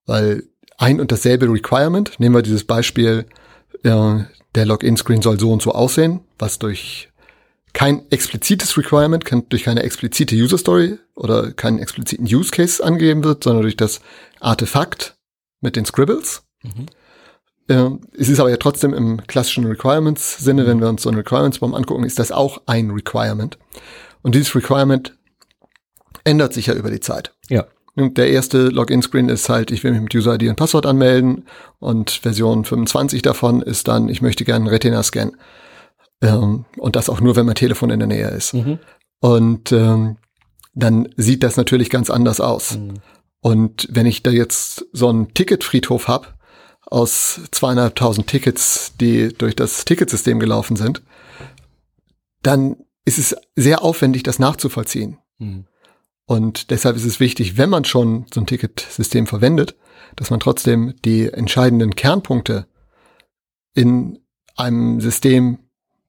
S2: Weil ein und dasselbe Requirement, nehmen wir dieses Beispiel, äh, der Login-Screen soll so und so aussehen, was durch kein explizites Requirement, kann durch keine explizite User Story oder keinen expliziten Use Case angegeben wird, sondern durch das Artefakt mit den Scribbles. Mhm. Ähm, es ist aber ja trotzdem im klassischen Requirements-Sinne, wenn wir uns so ein Requirements-Baum angucken, ist das auch ein Requirement. Und dieses Requirement ändert sich ja über die Zeit.
S1: Ja.
S2: Und der erste Login-Screen ist halt, ich will mich mit User-ID und Passwort anmelden und Version 25 davon ist dann, ich möchte gerne einen Retina-Scan. Ähm, und das auch nur, wenn mein Telefon in der Nähe ist. Mhm. Und ähm, dann sieht das natürlich ganz anders aus. Mhm. Und wenn ich da jetzt so einen Ticketfriedhof hab aus zweieinhalbtausend Tickets, die durch das Ticketsystem gelaufen sind, dann ist es sehr aufwendig, das nachzuvollziehen. Mhm. Und deshalb ist es wichtig, wenn man schon so ein Ticketsystem verwendet, dass man trotzdem die entscheidenden Kernpunkte in einem System,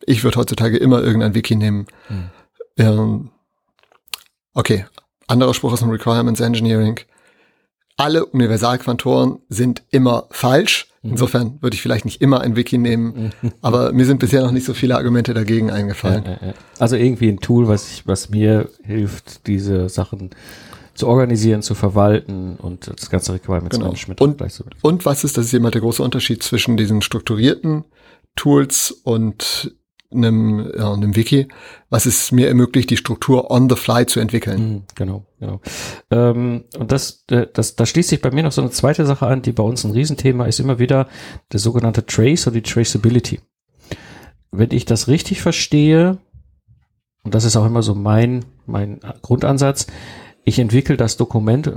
S2: ich würde heutzutage immer irgendein Wiki nehmen. Mhm. Ähm, okay, anderer Spruch aus dem Requirements Engineering alle Universalquantoren sind immer falsch. Mhm. Insofern würde ich vielleicht nicht immer ein Wiki nehmen, [laughs] aber mir sind bisher noch nicht so viele Argumente dagegen eingefallen.
S1: Also irgendwie ein Tool, was, ich, was mir hilft, diese Sachen zu organisieren, zu verwalten und das ganze Requirements
S2: genau. Management und, gleich zu Und was ist, das ist immer der große Unterschied zwischen diesen strukturierten Tools und einem, ja, einem Wiki, was es mir ermöglicht, die Struktur on the fly zu entwickeln.
S1: Mhm, genau, genau. Ähm, und das, äh, das, da schließt sich bei mir noch so eine zweite Sache an, die bei uns ein Riesenthema ist, immer wieder der sogenannte Trace oder die Traceability. Wenn ich das richtig verstehe, und das ist auch immer so mein, mein Grundansatz, ich entwickle das Dokument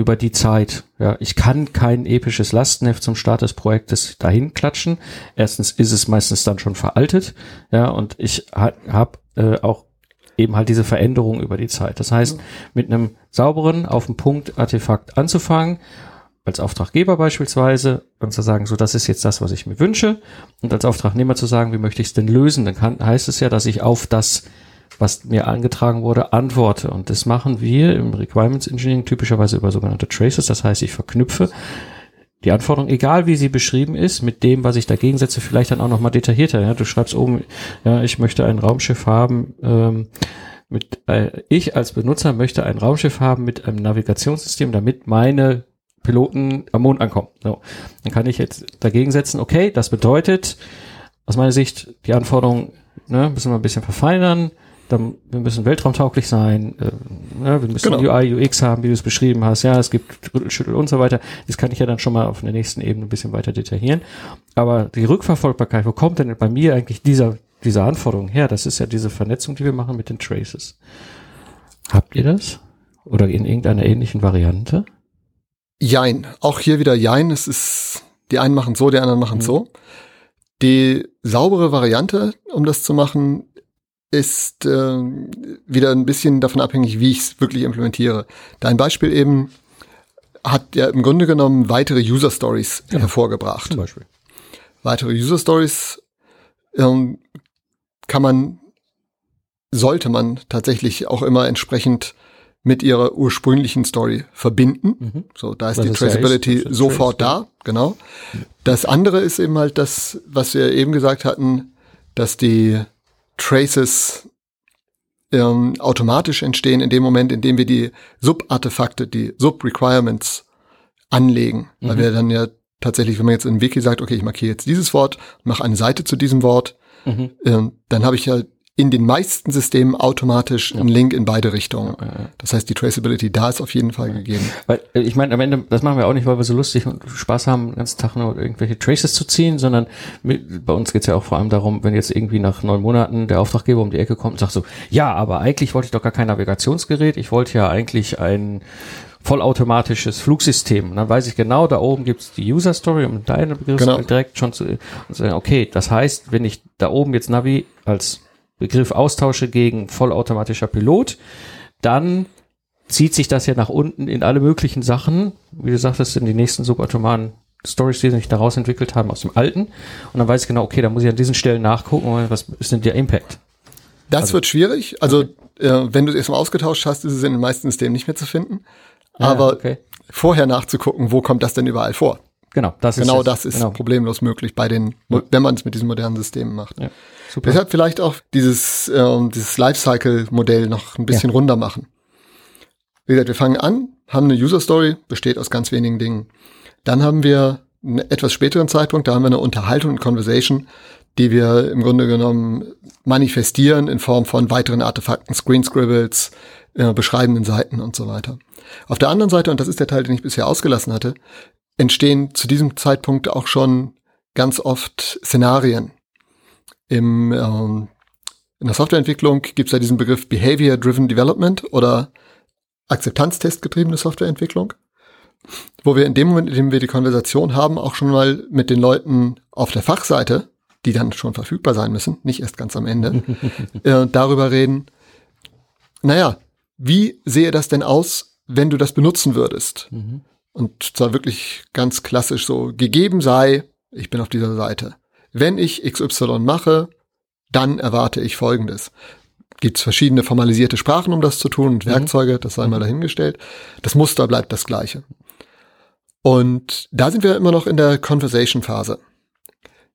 S1: über die Zeit. Ja, ich kann kein episches Lastenheft zum Start des Projektes dahin klatschen. Erstens ist es meistens dann schon veraltet. Ja, und ich ha habe äh, auch eben halt diese Veränderung über die Zeit. Das heißt, mit einem sauberen, auf den Punkt Artefakt anzufangen, als Auftraggeber beispielsweise, und zu sagen, so, das ist jetzt das, was ich mir wünsche, und als Auftragnehmer zu sagen, wie möchte ich es denn lösen, dann kann, heißt es ja, dass ich auf das, was mir angetragen wurde, antworte. Und das machen wir im Requirements Engineering typischerweise über sogenannte Traces. Das heißt, ich verknüpfe die Anforderung, egal wie sie beschrieben ist, mit dem, was ich dagegen setze, vielleicht dann auch noch mal detaillierter. Ja, du schreibst oben, ja, ich möchte ein Raumschiff haben. Ähm, mit, äh, ich als Benutzer möchte ein Raumschiff haben mit einem Navigationssystem, damit meine Piloten am Mond ankommen. So. Dann kann ich jetzt dagegen setzen, okay, das bedeutet aus meiner Sicht die Anforderung, ne, müssen wir ein bisschen verfeinern dann, wir müssen weltraumtauglich sein, äh, ne, wir müssen
S2: Genau.
S1: UI, UX haben, wie du es beschrieben hast, ja, es gibt Rüttelschüttel und so weiter. Das kann ich ja dann schon mal auf der nächsten Ebene ein bisschen weiter detaillieren. Aber die Rückverfolgbarkeit, wo kommt denn bei mir eigentlich dieser, diese Anforderung her? Das ist ja diese Vernetzung, die wir machen mit den Traces. Habt ihr das? Oder in irgendeiner ähnlichen Variante?
S2: Jein. Auch hier wieder Jein. Es ist, die einen machen so, die anderen machen
S1: Mhm.
S2: so. Die saubere Variante, um das zu machen, ist äh, wieder ein bisschen davon abhängig, wie ich es wirklich implementiere. Dein Beispiel eben hat ja im Grunde genommen weitere User Stories
S1: Genau.
S2: hervorgebracht.
S1: Beispiel.
S2: Weitere User Stories ähm, kann man, sollte man tatsächlich auch immer entsprechend mit ihrer ursprünglichen Story verbinden.
S1: Mhm.
S2: So, da ist
S1: Was
S2: die
S1: ja
S2: Traceability
S1: das ist
S2: sofort da, genau. Das andere ist eben halt das, was wir eben gesagt hatten, dass die Traces ähm, automatisch entstehen in dem Moment, in dem wir die Subartefakte, die Sub-Requirements anlegen. Weil
S1: Mhm.
S2: wir dann ja tatsächlich, wenn man jetzt in Wiki sagt, okay, ich markiere jetzt dieses Wort, mache eine Seite zu diesem Wort,
S1: Mhm.
S2: ähm, dann habe ich ja in den meisten Systemen automatisch einen Link in beide Richtungen.
S1: Ja, ja.
S2: Das heißt, die Traceability da ist auf jeden Fall gegeben.
S1: Weil, äh, ich meine, am Ende, das machen wir auch nicht, weil wir so lustig und Spaß haben, den ganzen Tag nur irgendwelche Traces zu ziehen, sondern mit, bei uns geht's ja auch vor allem darum, wenn jetzt irgendwie nach neun Monaten der Auftraggeber um die Ecke kommt und sagt so, ja, aber eigentlich wollte ich doch gar kein Navigationsgerät, ich wollte ja eigentlich ein vollautomatisches Flugsystem. Und dann weiß ich genau, da oben gibt's die User Story, um deine Begriffe
S2: Genau.
S1: direkt schon zu okay, das heißt, wenn ich da oben jetzt Navi als Begriff austausche gegen vollautomatischer Pilot, dann zieht sich das ja nach unten in alle möglichen Sachen, wie du sagtest, in die nächsten subatomaren Stories, die sich daraus entwickelt haben aus dem alten. Und dann weiß ich genau, okay, da muss ich an diesen Stellen nachgucken, was ist denn der Impact?
S2: Das wird schwierig. Also, äh, wenn du es erstmal ausgetauscht hast, ist es in den meisten Systemen nicht mehr zu finden. Aber
S1: Ja, okay.
S2: vorher nachzugucken, wo kommt das denn überall vor?
S1: Genau, das ist
S2: Genau
S1: jetzt-
S2: das ist
S1: genau.
S2: problemlos möglich bei den, wenn man es mit diesen modernen Systemen macht.
S1: Ja, super.
S2: Deshalb vielleicht auch dieses, ähm, dieses Lifecycle-Modell noch ein bisschen runder machen. Wie gesagt, wir fangen an, haben eine User Story, besteht aus ganz wenigen Dingen. Dann haben wir einen etwas späteren Zeitpunkt, da haben wir eine Unterhaltung und Conversation, die wir im Grunde genommen manifestieren in Form von weiteren Artefakten, Screen Scribbles, äh, beschreibenden Seiten und so weiter. Auf der anderen Seite, und das ist der Teil, den ich bisher ausgelassen hatte, entstehen zu diesem Zeitpunkt auch schon ganz oft Szenarien. Im, ähm, in der Softwareentwicklung gibt es ja diesen Begriff Behavior-Driven Development oder Akzeptanztestgetriebene Softwareentwicklung, wo wir in dem Moment, in dem wir die Konversation haben, auch schon mal mit den Leuten auf der Fachseite, die dann schon verfügbar sein müssen, nicht erst ganz am Ende, [laughs] äh, darüber reden, naja, wie sehe das denn aus, wenn du das benutzen würdest?
S1: Mhm.
S2: Und zwar wirklich ganz klassisch so, gegeben sei, ich bin auf dieser Seite. Wenn ich XY mache, dann erwarte ich Folgendes. Gibt es verschiedene formalisierte Sprachen, um das zu tun und Werkzeuge, das sei mal dahingestellt. Das Muster bleibt das gleiche. Und da sind wir immer noch in der Conversation-Phase.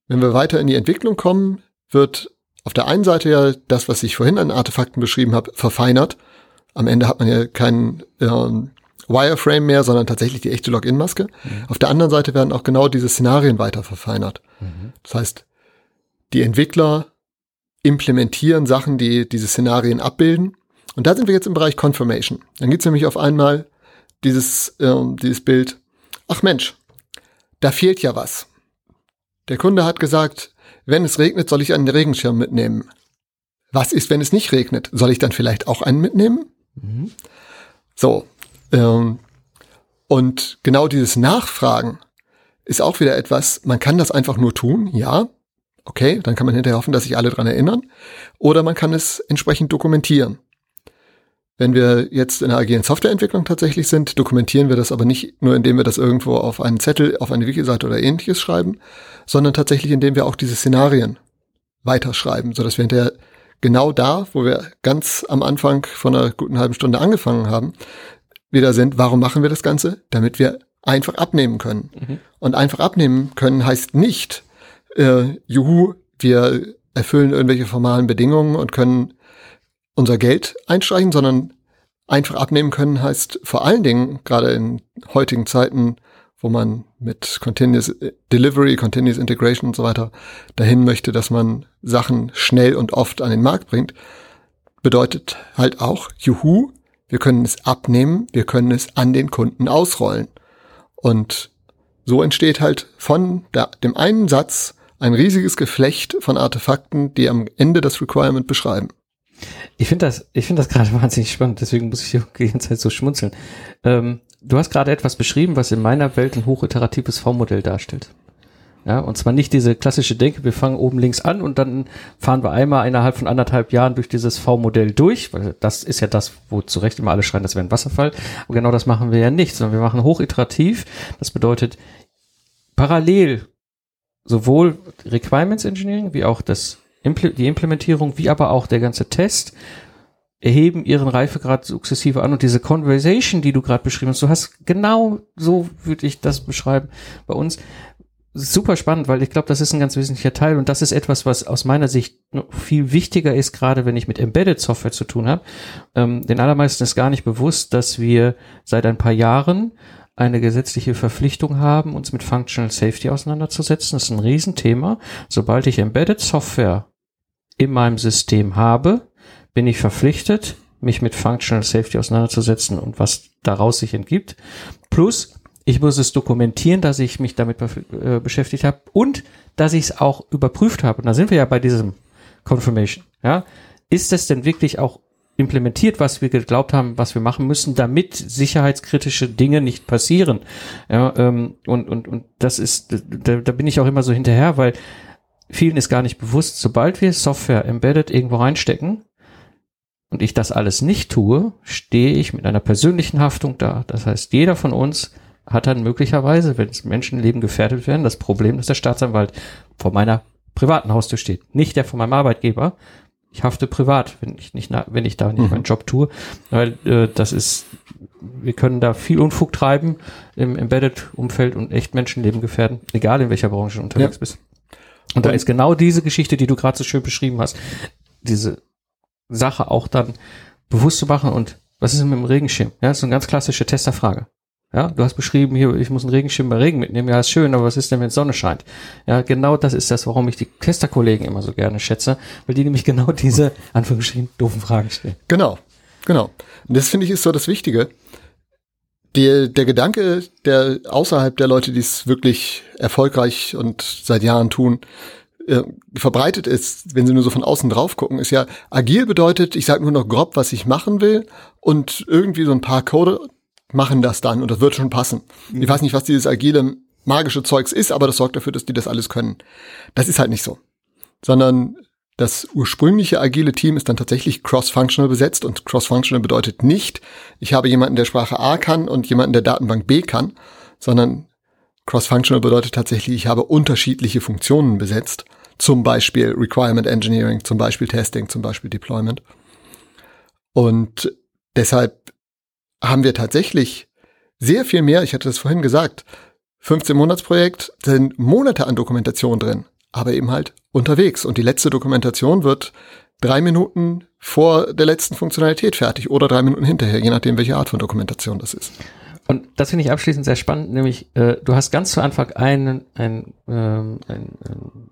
S2: Wenn wir weiter in die Entwicklung kommen, wird auf der einen Seite ja das, was ich vorhin an Artefakten beschrieben habe, verfeinert. Am Ende hat man ja keinen ähm, Wireframe mehr, sondern tatsächlich die echte Login-Maske. Auf der anderen Seite werden auch genau diese Szenarien weiter verfeinert. Das heißt, die Entwickler implementieren Sachen, die diese Szenarien abbilden. Und da sind wir jetzt im Bereich Confirmation. Dann gibt's nämlich auf einmal dieses, ähm, dieses Bild, ach Mensch, da fehlt ja was. Der Kunde hat gesagt, wenn es regnet, soll ich einen Regenschirm mitnehmen. Was ist, wenn es nicht regnet? Soll ich dann vielleicht auch einen mitnehmen?
S1: Mhm.
S2: So. Ähm, Und genau dieses Nachfragen ist auch wieder etwas, man kann das einfach nur tun, ja, okay, dann kann man hinterher hoffen, dass sich alle dran erinnern, oder man kann es entsprechend dokumentieren. Wenn wir jetzt in der agilen Softwareentwicklung tatsächlich sind, dokumentieren wir das aber nicht nur, indem wir das irgendwo auf einen Zettel, auf eine Wiki-Seite oder ähnliches schreiben, sondern tatsächlich, indem wir auch diese Szenarien weiterschreiben, sodass wir hinterher genau da, wo wir ganz am Anfang von einer guten halben Stunde angefangen haben, wieder sind, warum machen wir das Ganze? Damit wir einfach abnehmen können. Mhm. Und einfach abnehmen können heißt nicht, äh, juhu, wir erfüllen irgendwelche formalen Bedingungen und können unser Geld einstreichen, sondern einfach abnehmen können heißt vor allen Dingen, gerade in heutigen Zeiten, wo man mit Continuous Delivery, Continuous Integration und so weiter dahin möchte, dass man Sachen schnell und oft an den Markt bringt, bedeutet halt auch, juhu, wir können es abnehmen, wir können es an den Kunden ausrollen. Und so entsteht halt von der, dem einen Satz ein riesiges Geflecht von Artefakten, die am Ende das Requirement beschreiben.
S1: Ich finde das, ich das gerade [laughs] wahnsinnig spannend, deswegen muss ich die ganze Zeit so schmunzeln. Ähm, du hast gerade etwas beschrieben, was in meiner Welt ein hochiteratives V-Modell darstellt. Ja, und zwar nicht diese klassische Denke, wir fangen oben links an und dann fahren wir einmal innerhalb von anderthalb Jahren durch dieses V-Modell durch, weil das ist ja das, wo zu Recht immer alle schreien, das wäre ein Wasserfall. Aber genau das machen wir ja nicht, sondern wir machen hochiterativ. Das bedeutet parallel sowohl Requirements Engineering wie auch das die Implementierung, wie aber auch der ganze Test erheben ihren Reifegrad sukzessive an und diese Conversation, die du gerade beschrieben hast, du hast genau so würde ich das beschreiben bei uns. Super spannend, weil ich glaube, das ist ein ganz wesentlicher Teil und das ist etwas, was aus meiner Sicht viel wichtiger ist, gerade wenn ich mit Embedded Software zu tun habe. Ähm, den allermeisten ist gar nicht bewusst, dass wir seit ein paar Jahren eine gesetzliche Verpflichtung haben, uns mit Functional Safety auseinanderzusetzen. Das ist ein Riesenthema. Sobald ich Embedded Software in meinem System habe, bin ich verpflichtet, mich mit Functional Safety auseinanderzusetzen und was daraus sich entgibt. Plus, ich muss es dokumentieren, dass ich mich damit äh, beschäftigt habe und dass ich es auch überprüft habe. Und da sind wir ja bei diesem Confirmation. Ja, ist es denn wirklich auch implementiert, was wir geglaubt haben, was wir machen müssen, damit sicherheitskritische Dinge nicht passieren? Ja, ähm, und und und das ist, da, da bin ich auch immer so hinterher, weil vielen ist gar nicht bewusst, sobald wir Software embedded irgendwo reinstecken und ich das alles nicht tue, stehe ich mit einer persönlichen Haftung da. Das heißt, jeder von uns hat dann möglicherweise, wenn Menschenleben gefährdet werden, das Problem, dass der Staatsanwalt vor meiner privaten Haustür steht, nicht der von meinem Arbeitgeber. Ich hafte privat, wenn ich nicht, wenn ich da nicht mhm. meinen Job tue, weil äh, das ist, wir können da viel Unfug treiben im Embedded-Umfeld und echt Menschenleben gefährden, egal in welcher Branche du unterwegs ja. bist. Und da ist genau diese Geschichte, die du gerade so schön beschrieben hast, diese Sache auch dann bewusst zu machen und was ist denn mit dem Regenschirm? Ja, das ist eine ganz klassische Testerfrage. Ja, du hast beschrieben, hier, ich muss einen Regenschirm bei Regen mitnehmen. Ja, ist schön, aber was ist denn, wenn Sonne scheint? Ja, genau das ist das, warum ich die Testerkollegen immer so gerne schätze, weil die nämlich genau diese, Anführungsstrichen, doofen Fragen stellen.
S2: Genau, genau. Und das finde ich ist so das Wichtige der, der Gedanke, der außerhalb der Leute, die es wirklich erfolgreich und seit Jahren tun, äh, verbreitet ist, wenn sie nur so von außen drauf gucken, ist ja, agil bedeutet, ich sage nur noch grob, was ich machen will und irgendwie so ein paar Code machen das dann und das wird schon passen. Mhm. Ich weiß nicht, was dieses agile magische Zeugs ist, aber das sorgt dafür, dass die das alles können. Das ist halt nicht so. Sondern das ursprüngliche agile Team ist dann tatsächlich cross-functional besetzt und cross-functional bedeutet nicht, ich habe jemanden, der Sprache A kann und jemanden, der Datenbank B kann, sondern cross-functional bedeutet tatsächlich, ich habe unterschiedliche Funktionen besetzt, zum Beispiel Requirement Engineering, zum Beispiel Testing, zum Beispiel Deployment. Und deshalb haben wir tatsächlich sehr viel mehr, ich hatte das vorhin gesagt, 15 Monatsprojekt, sind Monate an Dokumentation drin aber eben halt unterwegs. Und die letzte Dokumentation wird drei Minuten vor der letzten Funktionalität fertig oder drei Minuten hinterher, je nachdem, welche Art von Dokumentation das ist.
S1: Und das finde ich abschließend sehr spannend, nämlich äh, du hast ganz zu Anfang einen, einen, ähm, einen, einen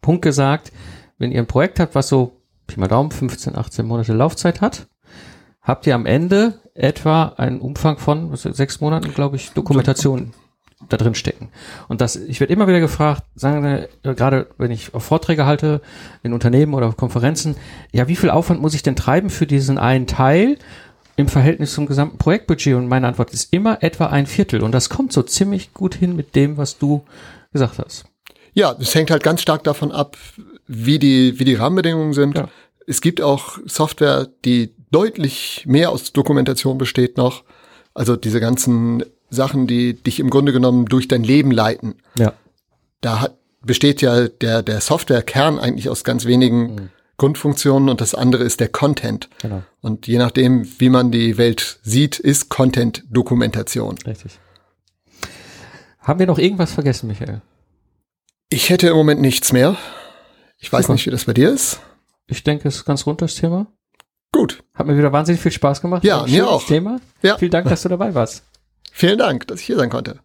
S1: Punkt gesagt, wenn ihr ein Projekt habt, was so, Pi mal Daumen, 15, 18 Monate Laufzeit hat, habt ihr am Ende etwa einen Umfang von sechs Monaten, glaube ich, Dokumentation da drin stecken. Und das, ich werde immer wieder gefragt, sagen wir, äh, gerade wenn ich auf Vorträge halte, in Unternehmen oder auf Konferenzen, ja, wie viel Aufwand muss ich denn treiben für diesen einen Teil? im Verhältnis zum gesamten Projektbudget? Und meine Antwort ist immer etwa ein Viertel. Und das kommt so ziemlich gut hin mit dem, was du gesagt hast.
S2: Ja, es hängt halt ganz stark davon ab, wie die, wie die Rahmenbedingungen sind. Ja. Es gibt auch Software, die deutlich mehr aus Dokumentation besteht noch. Also diese ganzen Sachen, die dich im Grunde genommen durch dein Leben leiten.
S1: Ja.
S2: Da hat, besteht ja der, der Softwarekern eigentlich aus ganz wenigen mhm. Grundfunktionen und das andere ist der Content. Genau. Und je nachdem, wie man die Welt sieht, ist Content Dokumentation.
S1: Richtig. Haben wir noch irgendwas vergessen, Michael?
S2: Ich hätte im Moment nichts mehr. Ich weiß Super. nicht, wie das bei dir ist.
S1: Ich denke, es ist ganz rund das Thema.
S2: Gut.
S1: Hat mir wieder wahnsinnig viel Spaß gemacht.
S2: Ja, mir auch.
S1: Thema. Ja. Vielen Dank, dass du dabei warst.
S2: Vielen Dank, dass ich hier sein konnte.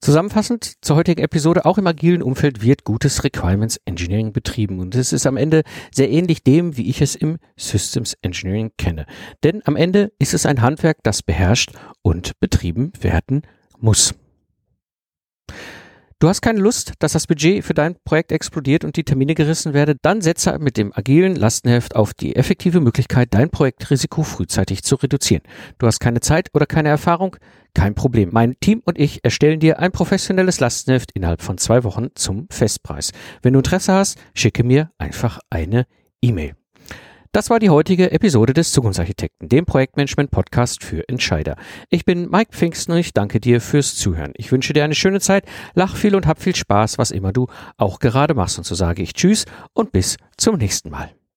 S1: Zusammenfassend zur heutigen Episode, auch im agilen Umfeld wird gutes Requirements Engineering betrieben und es ist am Ende sehr ähnlich dem, wie ich es im Systems Engineering kenne. Denn am Ende ist es ein Handwerk, das beherrscht und betrieben werden muss. Du hast keine Lust, dass das Budget für dein Projekt explodiert und die Termine gerissen werden, dann setze mit dem agilen Lastenheft auf die effektive Möglichkeit, dein Projektrisiko frühzeitig zu reduzieren. Du hast keine Zeit oder keine Erfahrung? Kein Problem. Mein Team und ich erstellen dir ein professionelles Lastenheft innerhalb von zwei Wochen zum Festpreis. Wenn du Interesse hast, schicke mir einfach eine E-Mail. Das war die heutige Episode des Zukunftsarchitekten, dem Projektmanagement-Podcast für Entscheider. Ich bin Mike Pfingsten und ich danke dir fürs Zuhören. Ich wünsche dir eine schöne Zeit, lach viel und hab viel Spaß, was immer du auch gerade machst. Und so sage ich Tschüss und bis zum nächsten Mal.